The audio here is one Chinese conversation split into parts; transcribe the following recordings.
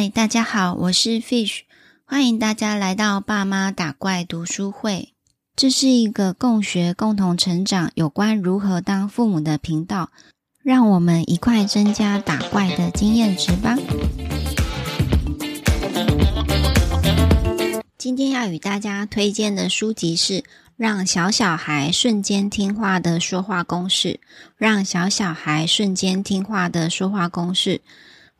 嗨，大家好，我是 Fish，欢迎大家来到爸妈打怪读书会。这是一个共学、共同成长有关如何当父母的频道，让我们一块增加打怪的经验值吧。今天要与大家推荐的书籍是《让小小孩瞬间听话的说话公式》，让小小孩瞬间听话的说话公式。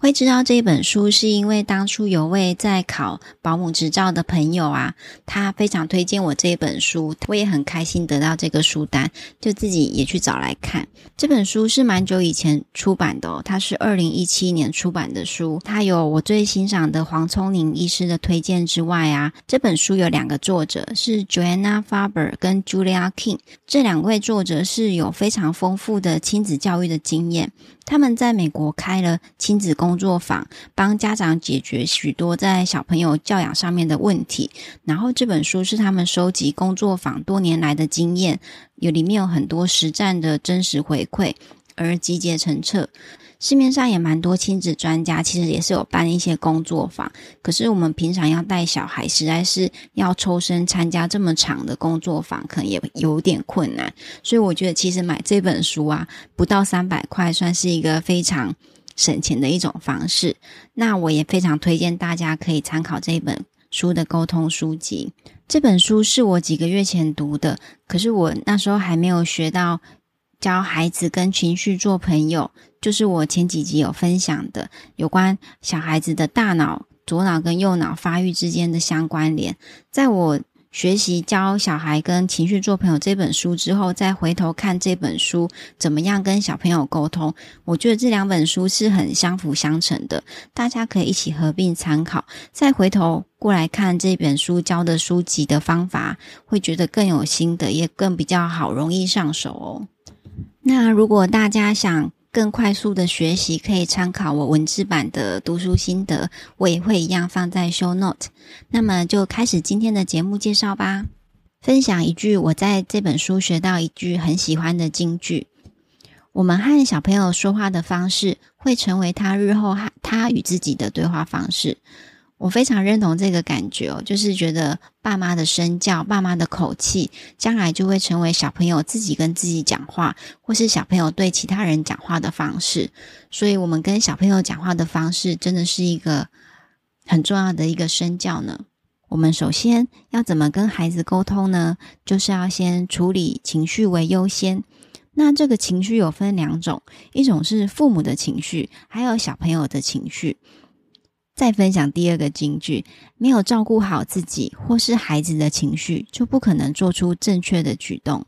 会知道这本书，是因为当初有位在考保姆执照的朋友啊，他非常推荐我这本书，我也很开心得到这个书单，就自己也去找来看。这本书是蛮久以前出版的哦，它是二零一七年出版的书。它有我最欣赏的黄瑽宁医师的推荐之外啊，这本书有两个作者是 Joanna Faber 跟 Julia King，这两位作者是有非常丰富的亲子教育的经验。他们在美国开了亲子工作坊，帮家长解决许多在小朋友教养上面的问题。然后这本书是他们收集工作坊多年来的经验，有里面有很多实战的真实回馈，而集结成册。市面上也蛮多亲子专家，其实也是有办一些工作坊。可是我们平常要带小孩，实在是要抽身参加这么长的工作坊，可能也有点困难。所以我觉得，其实买这本书啊，不到三百块，算是一个非常省钱的一种方式。那我也非常推荐大家可以参考这本书的沟通书籍。这本书是我几个月前读的，可是我那时候还没有学到。教孩子跟情绪做朋友，就是我前几集有分享的有关小孩子的大脑左脑跟右脑发育之间的相关联。在我学习教小孩跟情绪做朋友这本书之后，再回头看这本书怎么样跟小朋友沟通，我觉得这两本书是很相辅相成的，大家可以一起合并参考。再回头过来看这本书教的书籍的方法，会觉得更有心得，也更比较好，容易上手哦。那如果大家想更快速的学习，可以参考我文字版的读书心得，我也会一样放在 show note。那么就开始今天的节目介绍吧。分享一句我在这本书学到一句很喜欢的金句：我们和小朋友说话的方式，会成为他日后和他与自己的对话方式。我非常认同这个感觉哦，就是觉得爸妈的身教、爸妈的口气，将来就会成为小朋友自己跟自己讲话，或是小朋友对其他人讲话的方式。所以，我们跟小朋友讲话的方式，真的是一个很重要的一个身教呢。我们首先要怎么跟孩子沟通呢？就是要先处理情绪为优先。那这个情绪有分两种，一种是父母的情绪，还有小朋友的情绪。再分享第二个金句：没有照顾好自己或是孩子的情绪，就不可能做出正确的举动。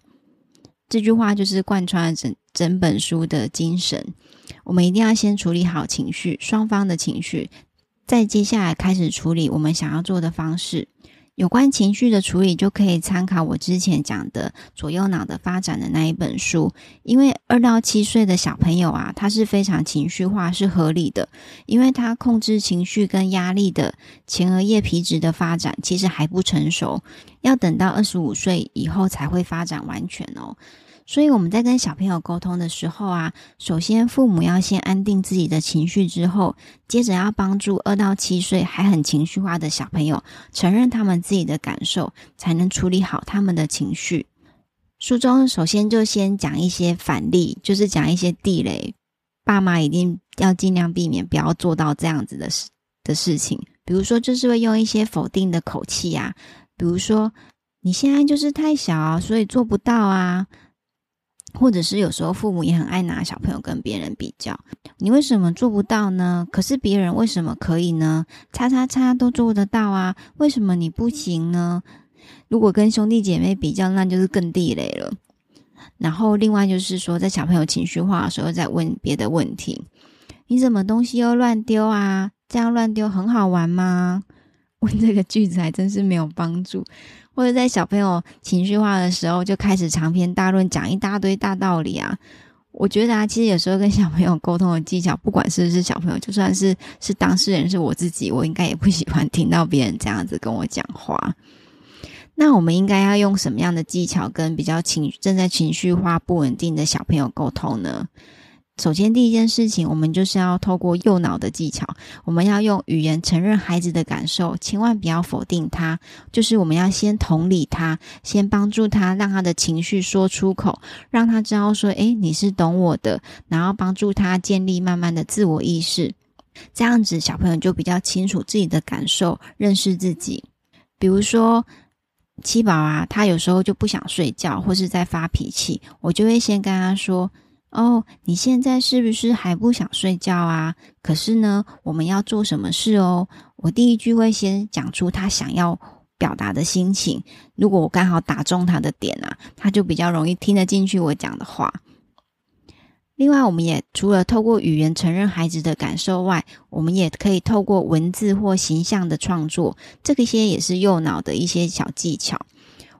这句话就是贯穿了整整本书的精神。我们一定要先处理好情绪，双方的情绪，再接下来开始处理我们想要做的方式。有关情绪的处理，就可以参考我之前讲的左右脑的发展的那一本书。因为二到七岁的小朋友啊，他是非常情绪化，是合理的，因为他控制情绪跟压力的前额叶皮质的发展其实还不成熟，要等到二十五岁以后才会发展完全哦。所以我们在跟小朋友沟通的时候啊，首先父母要先安定自己的情绪，之后，接着要帮助二到七岁还很情绪化的小朋友承认他们自己的感受，才能处理好他们的情绪。书中首先就先讲一些反例，就是讲一些地雷，爸妈一定要尽量避免，不要做到这样子的事的事情。比如说，就是会用一些否定的口气啊，比如说你现在就是太小，所以做不到啊。或者是有时候父母也很爱拿小朋友跟别人比较，你为什么做不到呢？可是别人为什么可以呢？叉叉叉都做得到啊，为什么你不行呢？如果跟兄弟姐妹比较，那就是更地雷了。然后另外就是说，在小朋友情绪化的时候，再问别的问题，你怎么东西又乱丢啊？这样乱丢很好玩吗？问这个句子还真是没有帮助。或者在小朋友情绪化的时候，就开始长篇大论讲一大堆大道理啊！我觉得啊，其实有时候跟小朋友沟通的技巧，不管是不是小朋友，就算是是当事人是我自己，我应该也不喜欢听到别人这样子跟我讲话。那我们应该要用什么样的技巧跟比较情正在情绪化不稳定的小朋友沟通呢？首先，第一件事情，我们就是要透过右脑的技巧，我们要用语言承认孩子的感受，千万不要否定他。就是我们要先同理他，先帮助他，让他的情绪说出口，让他知道说：“诶，你是懂我的。”然后帮助他建立慢慢的自我意识，这样子小朋友就比较清楚自己的感受，认识自己。比如说，七宝啊，他有时候就不想睡觉，或是在发脾气，我就会先跟他说。哦，你现在是不是还不想睡觉啊？可是呢，我们要做什么事哦？我第一句会先讲出他想要表达的心情。如果我刚好打中他的点啊，他就比较容易听得进去我讲的话。另外，我们也除了透过语言承认孩子的感受外，我们也可以透过文字或形象的创作，这个些也是右脑的一些小技巧。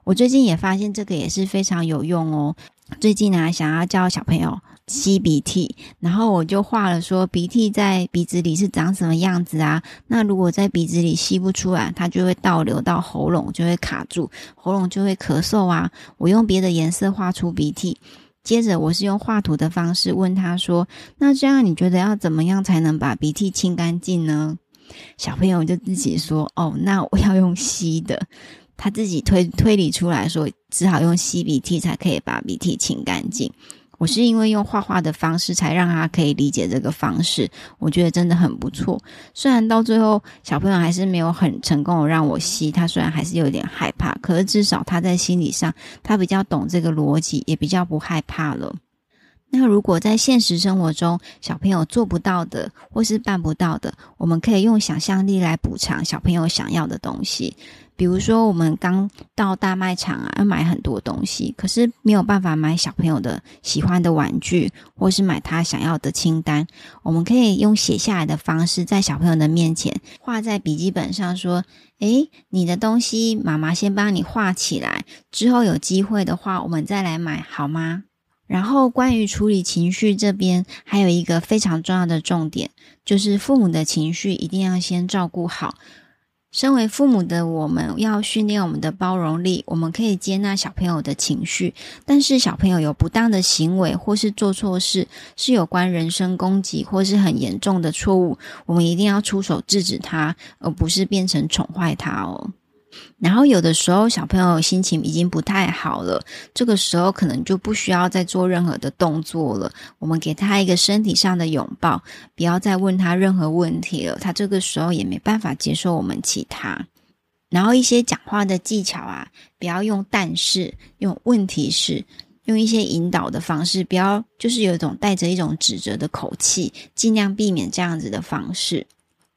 我最近也发现这个也是非常有用哦。最近呢、啊，想要教小朋友吸鼻涕，然后我就画了说鼻涕在鼻子里是长什么样子啊？那如果在鼻子里吸不出来，它就会倒流到喉咙，就会卡住，喉咙就会咳嗽啊。我用别的颜色画出鼻涕，接着我是用画图的方式问他说：“那这样你觉得要怎么样才能把鼻涕清干净呢？”小朋友就自己说：“哦，那我要用吸的。”他自己推推理出来说，只好用吸鼻涕才可以把鼻涕清干净。我是因为用画画的方式，才让他可以理解这个方式。我觉得真的很不错。虽然到最后小朋友还是没有很成功的让我吸，他虽然还是有点害怕，可是至少他在心理上，他比较懂这个逻辑，也比较不害怕了。那如果在现实生活中，小朋友做不到的或是办不到的，我们可以用想象力来补偿小朋友想要的东西。比如说，我们刚到大卖场啊，要买很多东西，可是没有办法买小朋友的喜欢的玩具，或是买他想要的清单。我们可以用写下来的方式，在小朋友的面前画在笔记本上，说：“诶，你的东西，妈妈先帮你画起来，之后有机会的话，我们再来买，好吗？”然后，关于处理情绪这边，还有一个非常重要的重点，就是父母的情绪一定要先照顾好。身为父母的我们，要训练我们的包容力，我们可以接纳小朋友的情绪，但是小朋友有不当的行为或是做错事，是有关人身攻击或是很严重的错误，我们一定要出手制止他，而不是变成宠坏他哦。然后有的时候小朋友心情已经不太好了，这个时候可能就不需要再做任何的动作了。我们给他一个身体上的拥抱，不要再问他任何问题了。他这个时候也没办法接受我们其他。然后一些讲话的技巧啊，不要用但是，用问题是，用一些引导的方式，不要就是有一种带着一种指责的口气，尽量避免这样子的方式。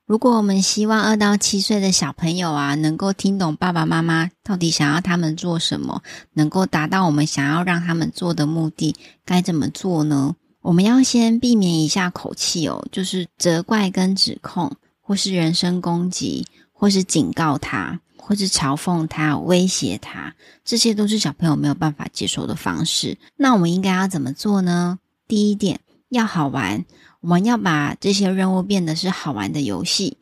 如果我们希望二到七岁的小朋友啊，能够听懂爸爸妈妈到底想要他们做什么，能够达到我们想要让他们做的目的，该怎么做呢？我们要先避免一下口气哦，就是责怪跟指控，或是人身攻击，或是警告他，或是嘲讽他、威胁他，这些都是小朋友没有办法接受的方式。那我们应该要怎么做呢？第一点，要好玩。我们要把这些任务变得是好玩的游戏，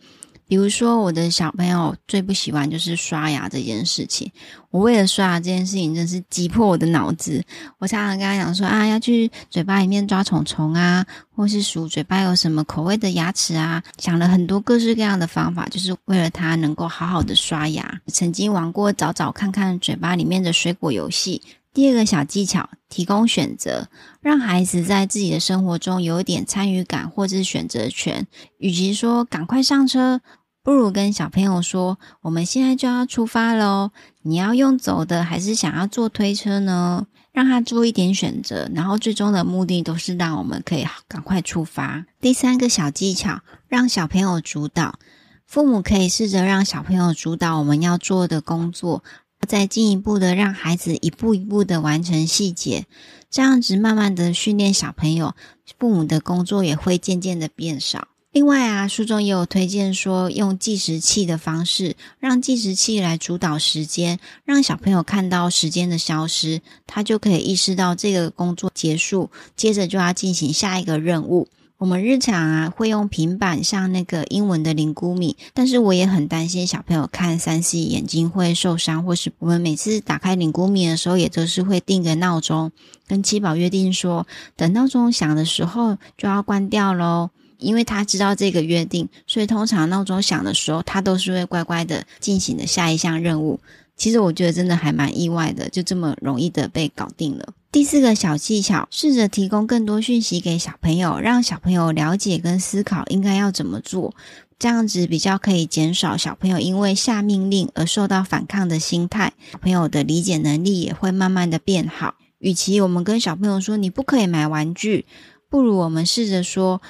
比如说我的小朋友最不喜欢就是刷牙这件事情。我为了刷牙这件事情，真是挤破我的脑子。我常常跟他讲说啊，要去嘴巴里面抓虫虫啊，或是数嘴巴有什么口味的牙齿啊，想了很多各式各样的方法，就是为了他能够好好的刷牙。曾经玩过找找看看嘴巴里面的水果游戏。第二个小技巧，提供选择，让孩子在自己的生活中有一点参与感或者是选择权。与其说赶快上车，不如跟小朋友说：“我们现在就要出发喽，你要用走的还是想要坐推车呢？”让他做一点选择，然后最终的目的都是让我们可以赶快出发。第三个小技巧，让小朋友主导，父母可以试着让小朋友主导我们要做的工作。再进一步的让孩子一步一步的完成细节，这样子慢慢的训练小朋友，父母的工作也会渐渐的变少。另外啊，书中也有推荐说，用计时器的方式，让计时器来主导时间，让小朋友看到时间的消失，他就可以意识到这个工作结束，接着就要进行下一个任务。我们日常啊会用平板上那个英文的龄估米，但是我也很担心小朋友看三 C 眼睛会受伤，或是我们每次打开龄估米的时候，也都是会定个闹钟，跟七宝约定说，等闹钟响的时候就要关掉喽。因为他知道这个约定，所以通常闹钟响的时候，他都是会乖乖的进行的下一项任务。其实我觉得真的还蛮意外的，就这么容易的被搞定了。第四个小技巧，试着提供更多讯息给小朋友，让小朋友了解跟思考应该要怎么做，这样子比较可以减少小朋友因为下命令而受到反抗的心态，小朋友的理解能力也会慢慢的变好。与其我们跟小朋友说你不可以买玩具，不如我们试着说，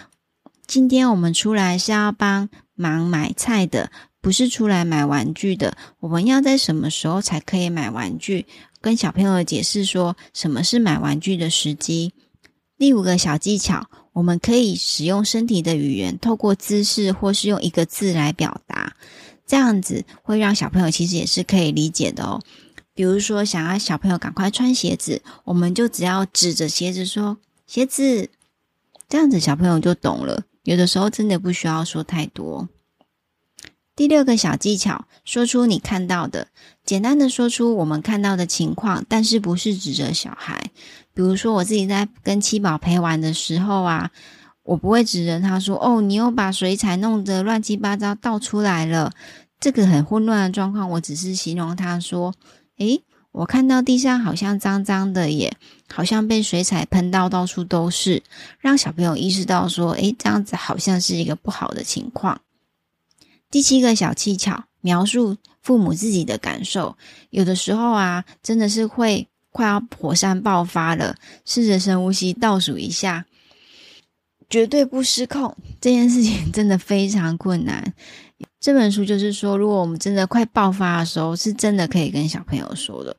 今天我们出来是要帮忙买菜的。不是出来买玩具的，我们要在什么时候才可以买玩具？跟小朋友解释说什么是买玩具的时机。第五个小技巧，我们可以使用身体的语言，透过姿势或是用一个字来表达，这样子会让小朋友其实也是可以理解的哦。比如说，想要小朋友赶快穿鞋子，我们就只要指着鞋子说“鞋子”，这样子小朋友就懂了。有的时候真的不需要说太多。第六个小技巧，说出你看到的，简单的说出我们看到的情况，但是不是指责小孩。比如说我自己在跟七宝陪玩的时候啊，我不会指责他说：“哦，你又把水彩弄得乱七八糟倒出来了。”这个很混乱的状况，我只是形容他说：“诶，我看到地上好像脏脏的耶，好像被水彩喷到到处都是。”让小朋友意识到说：“诶，这样子好像是一个不好的情况。”第七个小技巧，描述父母自己的感受。有的时候啊，真的是会快要火山爆发了，试着深呼吸，倒数一下，绝对不失控。这件事情真的非常困难。这本书就是说，如果我们真的快爆发的时候，是真的可以跟小朋友说的。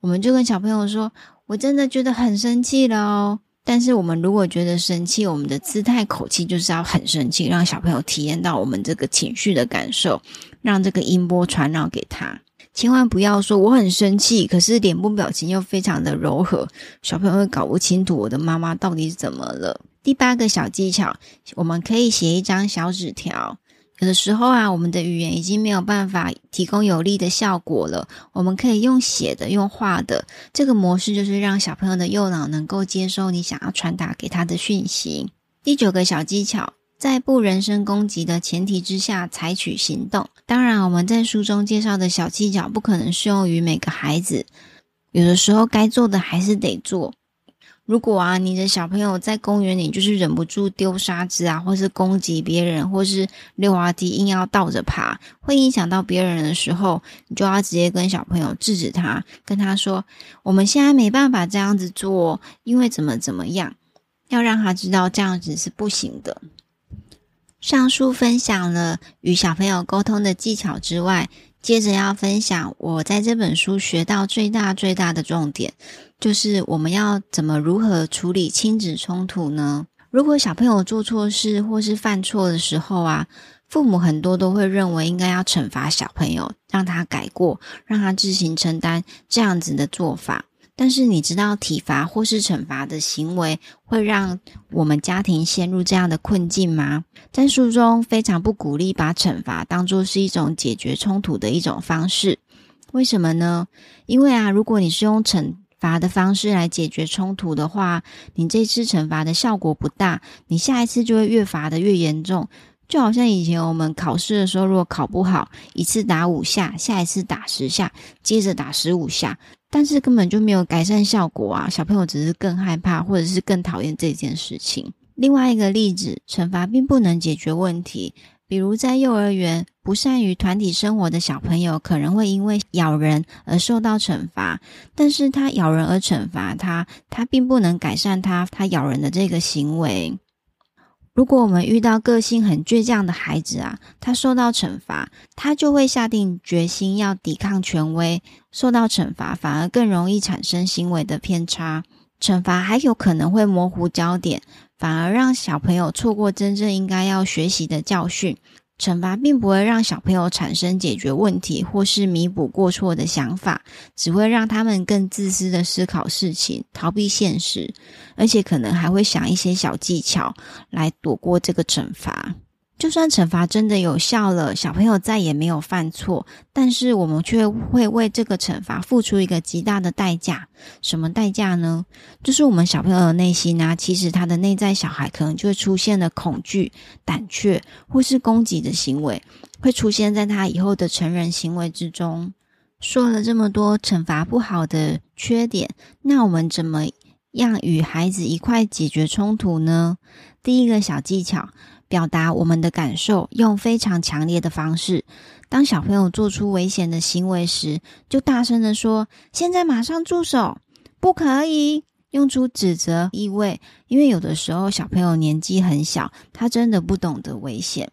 我们就跟小朋友说：“我真的觉得很生气了哦。”但是我们如果觉得生气，我们的姿态、口气就是要很生气，让小朋友体验到我们这个情绪的感受，让这个音波传染给他。千万不要说我很生气，可是脸部表情又非常的柔和，小朋友会搞不清楚我的妈妈到底是怎么了。第八个小技巧，我们可以写一张小纸条。有的时候啊，我们的语言已经没有办法提供有力的效果了。我们可以用写的、用画的，这个模式就是让小朋友的右脑能够接收你想要传达给他的讯息。第九个小技巧，在不人身攻击的前提之下采取行动。当然，我们在书中介绍的小技巧不可能适用于每个孩子，有的时候该做的还是得做。如果啊，你的小朋友在公园里就是忍不住丢沙子啊，或是攻击别人，或是溜滑梯硬要倒着爬，会影响到别人的时候，你就要直接跟小朋友制止他，跟他说：“我们现在没办法这样子做，因为怎么怎么样，要让他知道这样子是不行的。”上述分享了与小朋友沟通的技巧之外，接着要分享我在这本书学到最大最大的重点，就是我们要怎么如何处理亲子冲突呢？如果小朋友做错事或是犯错的时候啊，父母很多都会认为应该要惩罚小朋友，让他改过，让他自行承担这样子的做法。但是你知道体罚或是惩罚的行为会让我们家庭陷入这样的困境吗？在书中非常不鼓励把惩罚当作是一种解决冲突的一种方式。为什么呢？因为啊，如果你是用惩罚的方式来解决冲突的话，你这次惩罚的效果不大，你下一次就会越罚得越严重。就好像以前我们考试的时候，如果考不好，一次打五下，下一次打十下，接着打十五下。但是根本就没有改善效果啊！小朋友只是更害怕，或者是更讨厌这件事情。另外一个例子，惩罚并不能解决问题。比如在幼儿园，不善于团体生活的小朋友可能会因为咬人而受到惩罚，但是他咬人而惩罚他，他并不能改善他他咬人的这个行为。如果我们遇到个性很倔强的孩子啊，他受到惩罚，他就会下定决心要抵抗权威，受到惩罚反而更容易产生行为的偏差。惩罚还有可能会模糊焦点，反而让小朋友错过真正应该要学习的教训。惩罚并不会让小朋友产生解决问题或是弥补过错的想法，只会让他们更自私的思考事情，逃避现实，而且可能还会想一些小技巧来躲过这个惩罚。就算惩罚真的有效了，小朋友再也没有犯错，但是我们却会为这个惩罚付出一个极大的代价。什么代价呢？就是我们小朋友的内心啊，其实他的内在小孩可能就会出现了恐惧、胆怯或是攻击的行为，会出现在他以后的成人行为之中。说了这么多惩罚不好的缺点，那我们怎么样与孩子一块解决冲突呢？第一个小技巧。表达我们的感受，用非常强烈的方式。当小朋友做出危险的行为时，就大声地说：“现在马上住手，不可以！”用出指责意味，因为有的时候小朋友年纪很小，他真的不懂得危险。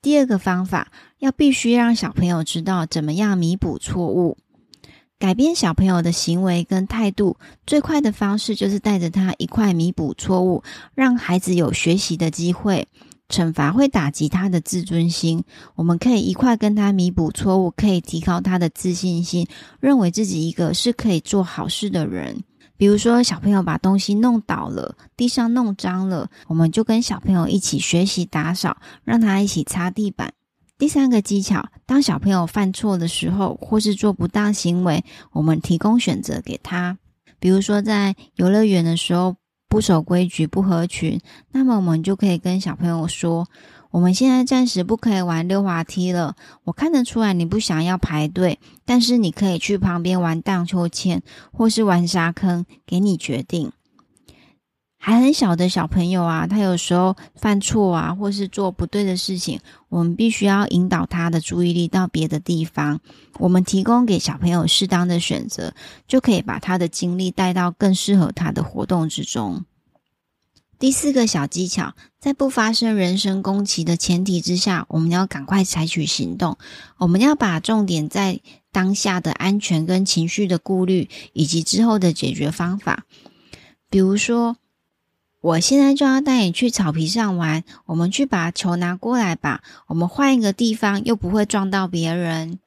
第二个方法，要必须让小朋友知道怎么样弥补错误，改变小朋友的行为跟态度。最快的方式就是带着他一块弥补错误，让孩子有学习的机会。惩罚会打击他的自尊心，我们可以一块跟他弥补错误，可以提高他的自信心，认为自己一个是可以做好事的人。比如说，小朋友把东西弄倒了，地上弄脏了，我们就跟小朋友一起学习打扫，让他一起擦地板。第三个技巧，当小朋友犯错的时候，或是做不当行为，我们提供选择给他。比如说，在游乐园的时候。不守规矩、不合群，那么我们就可以跟小朋友说：“我们现在暂时不可以玩溜滑梯了。我看得出来你不想要排队，但是你可以去旁边玩荡秋千，或是玩沙坑，给你决定。”还很小的小朋友啊，他有时候犯错啊，或是做不对的事情，我们必须要引导他的注意力到别的地方。我们提供给小朋友适当的选择，就可以把他的精力带到更适合他的活动之中。第四个小技巧，在不发生人身攻击的前提之下，我们要赶快采取行动。我们要把重点在当下的安全跟情绪的顾虑，以及之后的解决方法。比如说，我现在就要带你去草皮上玩，我们去把球拿过来吧。我们换一个地方，又不会撞到别人。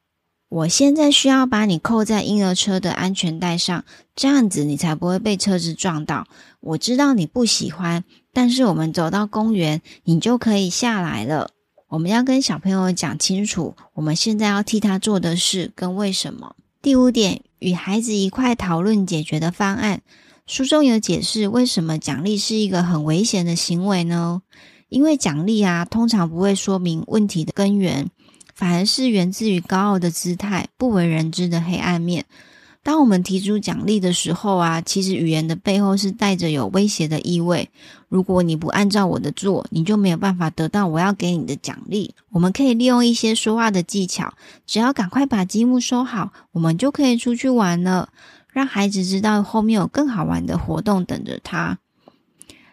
我现在需要把你扣在婴儿车的安全带上，这样子你才不会被车子撞到。我知道你不喜欢，但是我们走到公园，你就可以下来了。我们要跟小朋友讲清楚，我们现在要替他做的事跟为什么。第五点，与孩子一块讨论解决的方案。书中有解释为什么奖励是一个很危险的行为呢？因为奖励啊，通常不会说明问题的根源。反而是源自于高傲的姿态、不为人知的黑暗面。当我们提出奖励的时候啊，其实语言的背后是带着有威胁的意味。如果你不按照我的做，你就没有办法得到我要给你的奖励。我们可以利用一些说话的技巧，只要赶快把积木收好，我们就可以出去玩了。让孩子知道后面有更好玩的活动等着他。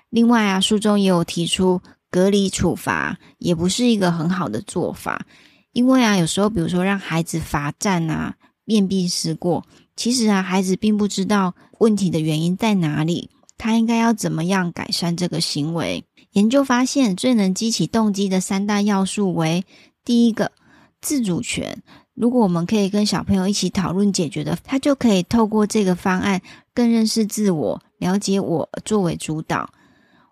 另外啊，书中也有提出隔离处罚，也不是一个很好的做法。因为啊，有时候比如说让孩子罚站啊、面壁思过，其实啊，孩子并不知道问题的原因在哪里，他应该要怎么样改善这个行为。研究发现，最能激起动机的三大要素为：第一个，自主权。如果我们可以跟小朋友一起讨论解决的，他就可以透过这个方案更认识自我、了解我作为主导。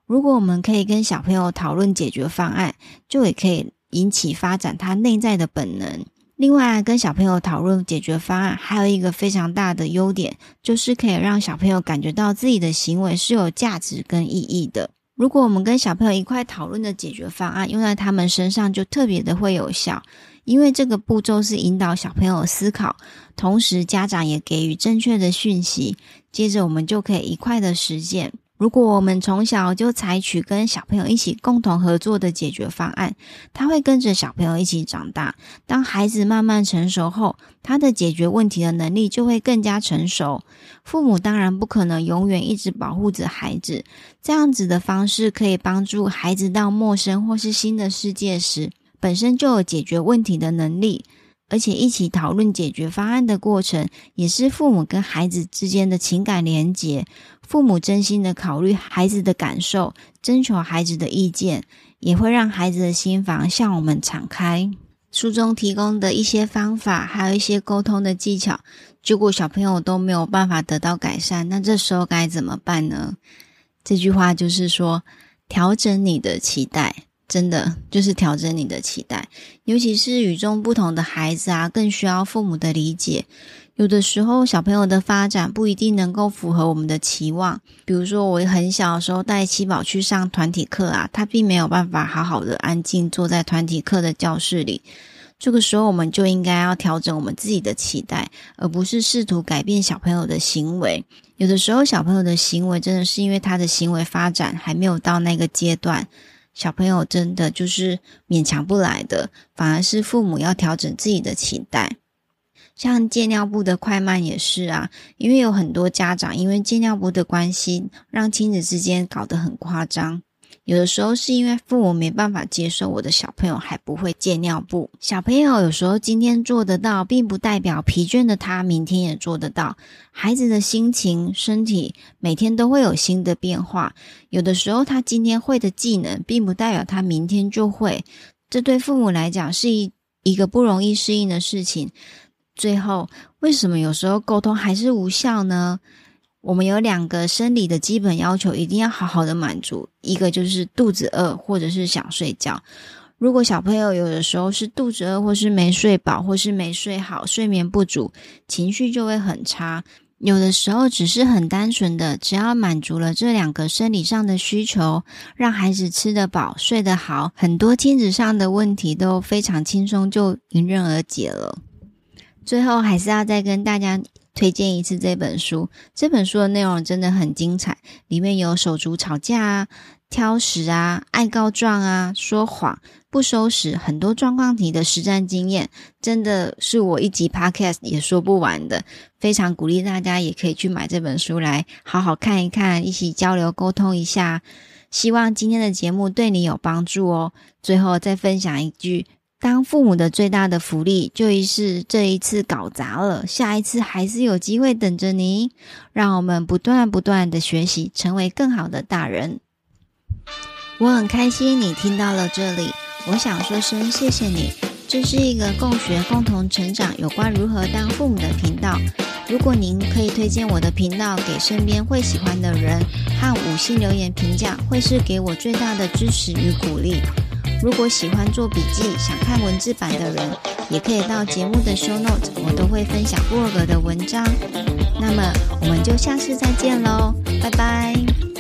如果我们可以跟小朋友讨论解决方案，就也可以。引起发展他内在的本能。另外，跟小朋友讨论解决方案，还有一个非常大的优点，就是可以让小朋友感觉到自己的行为是有价值跟意义的。如果我们跟小朋友一块讨论的解决方案用在他们身上，就特别的会有效，因为这个步骤是引导小朋友思考，同时家长也给予正确的讯息，接着我们就可以一块的实践。如果我们从小就采取跟小朋友一起共同合作的解决方案，他会跟着小朋友一起长大。当孩子慢慢成熟后，他的解决问题的能力就会更加成熟。父母当然不可能永远一直保护着孩子，这样子的方式可以帮助孩子到陌生或是新的世界时，本身就有解决问题的能力。而且一起讨论解决方案的过程，也是父母跟孩子之间的情感连结。父母真心的考虑孩子的感受，征求孩子的意见，也会让孩子的心房向我们敞开。书中提供的一些方法，还有一些沟通的技巧，结果小朋友都没有办法得到改善，那这时候该怎么办呢？这句话就是说，调整你的期待，真的就是调整你的期待，尤其是与众不同的孩子啊，更需要父母的理解。有的时候，小朋友的发展不一定能够符合我们的期望。比如说，我很小的时候带七宝去上团体课啊，他并没有办法好好的安静坐在团体课的教室里。这个时候，我们就应该要调整我们自己的期待，而不是试图改变小朋友的行为。有的时候，小朋友的行为真的是因为他的行为发展还没有到那个阶段，小朋友真的就是勉强不来的，反而是父母要调整自己的期待。像戒尿布的快慢也是啊，因为有很多家长因为戒尿布的关系，让亲子之间搞得很夸张。有的时候是因为父母没办法接受我的小朋友还不会戒尿布。小朋友有时候今天做得到，并不代表疲倦的他明天也做得到。孩子的心情、身体每天都会有新的变化。有的时候他今天会的技能，并不代表他明天就会。这对父母来讲是一一个不容易适应的事情。最后，为什么有时候沟通还是无效呢？我们有两个生理的基本要求，一定要好好的满足。一个就是肚子饿，或者是想睡觉。如果小朋友有的时候是肚子饿，或是没睡饱，或是没睡好，睡眠不足，情绪就会很差。有的时候只是很单纯的，只要满足了这两个生理上的需求，让孩子吃得饱、睡得好，很多亲子上的问题都非常轻松就迎刃而解了。最后还是要再跟大家推荐一次这本书。这本书的内容真的很精彩，里面有手足吵架啊、挑食啊、爱告状啊、说谎、不收拾，很多状况题的实战经验，真的是我一集 Podcast 也说不完的。非常鼓励大家也可以去买这本书来好好看一看，一起交流沟通一下。希望今天的节目对你有帮助哦。最后再分享一句。当父母的最大的福利，就是这一次搞砸了，下一次还是有机会等着你。让我们不断不断的学习，成为更好的大人。我很开心你听到了这里，我想说声谢谢你。这是一个共学、共同成长有关如何当父母的频道。如果您可以推荐我的频道给身边会喜欢的人，和五星留言评价，会是给我最大的支持与鼓励。如果喜欢做笔记、想看文字版的人，也可以到节目的 show note，我都会分享 blog 的文章。那么我们就下次再见喽，拜拜。